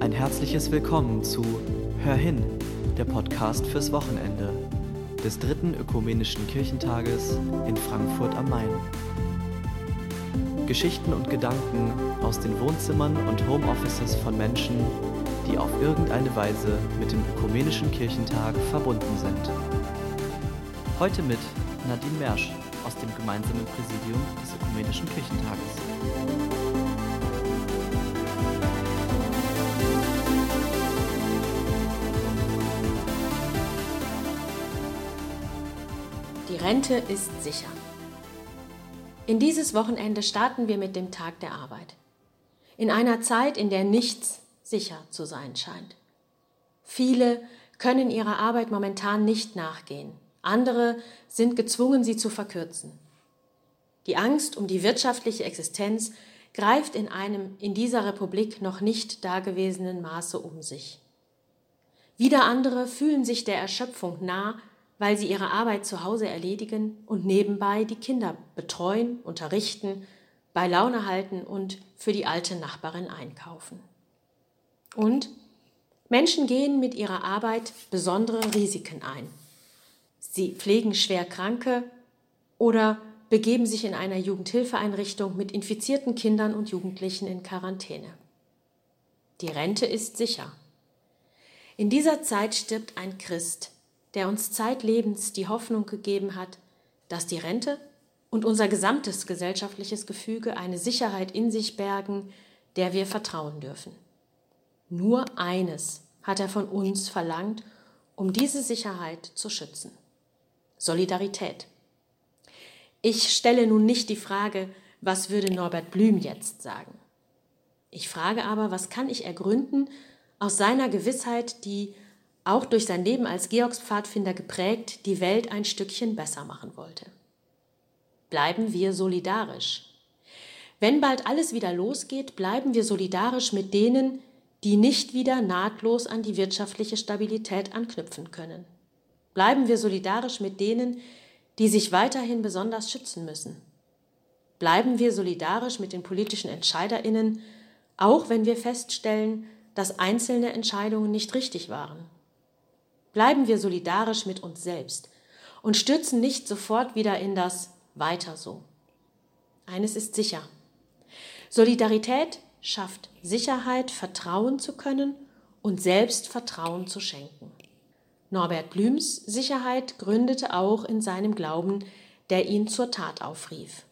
Ein herzliches Willkommen zu Hör hin, der Podcast fürs Wochenende des dritten ökumenischen Kirchentages in Frankfurt am Main. Geschichten und Gedanken aus den Wohnzimmern und Homeoffices von Menschen, die auf irgendeine Weise mit dem ökumenischen Kirchentag verbunden sind. Heute mit Nadine Mersch aus dem gemeinsamen Präsidium des ökumenischen Kirchentages. Die Rente ist sicher. In dieses Wochenende starten wir mit dem Tag der Arbeit. In einer Zeit, in der nichts sicher zu sein scheint. Viele können ihrer Arbeit momentan nicht nachgehen. Andere sind gezwungen, sie zu verkürzen. Die Angst um die wirtschaftliche Existenz greift in einem in dieser Republik noch nicht dagewesenen Maße um sich. Wieder andere fühlen sich der Erschöpfung nah, weil sie ihre Arbeit zu Hause erledigen und nebenbei die Kinder betreuen, unterrichten, bei Laune halten und für die alte Nachbarin einkaufen. Und Menschen gehen mit ihrer Arbeit besondere Risiken ein. Sie pflegen schwer Kranke oder begeben sich in einer Jugendhilfeeinrichtung mit infizierten Kindern und Jugendlichen in Quarantäne. Die Rente ist sicher. In dieser Zeit stirbt ein Christ, der uns zeitlebens die Hoffnung gegeben hat, dass die Rente und unser gesamtes gesellschaftliches Gefüge eine Sicherheit in sich bergen, der wir vertrauen dürfen. Nur eines hat er von uns verlangt, um diese Sicherheit zu schützen. Solidarität. Ich stelle nun nicht die Frage, was würde Norbert Blüm jetzt sagen? Ich frage aber, was kann ich ergründen aus seiner Gewissheit, die auch durch sein Leben als Georgspfadfinder geprägt, die Welt ein Stückchen besser machen wollte. Bleiben wir solidarisch. Wenn bald alles wieder losgeht, bleiben wir solidarisch mit denen, die nicht wieder nahtlos an die wirtschaftliche Stabilität anknüpfen können. Bleiben wir solidarisch mit denen, die sich weiterhin besonders schützen müssen. Bleiben wir solidarisch mit den politischen Entscheiderinnen, auch wenn wir feststellen, dass einzelne Entscheidungen nicht richtig waren. Bleiben wir solidarisch mit uns selbst und stürzen nicht sofort wieder in das Weiter so. Eines ist sicher. Solidarität schafft Sicherheit, vertrauen zu können und selbst Vertrauen zu schenken. Norbert Blüms Sicherheit gründete auch in seinem Glauben, der ihn zur Tat aufrief.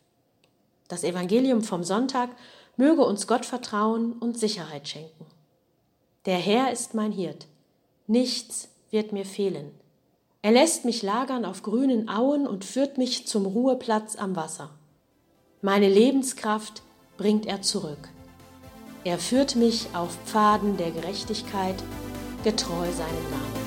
Das Evangelium vom Sonntag möge uns Gott vertrauen und Sicherheit schenken. Der Herr ist mein Hirt, nichts wird mir fehlen. Er lässt mich lagern auf grünen Auen und führt mich zum Ruheplatz am Wasser. Meine Lebenskraft bringt er zurück. Er führt mich auf Pfaden der Gerechtigkeit, getreu seinem Namen.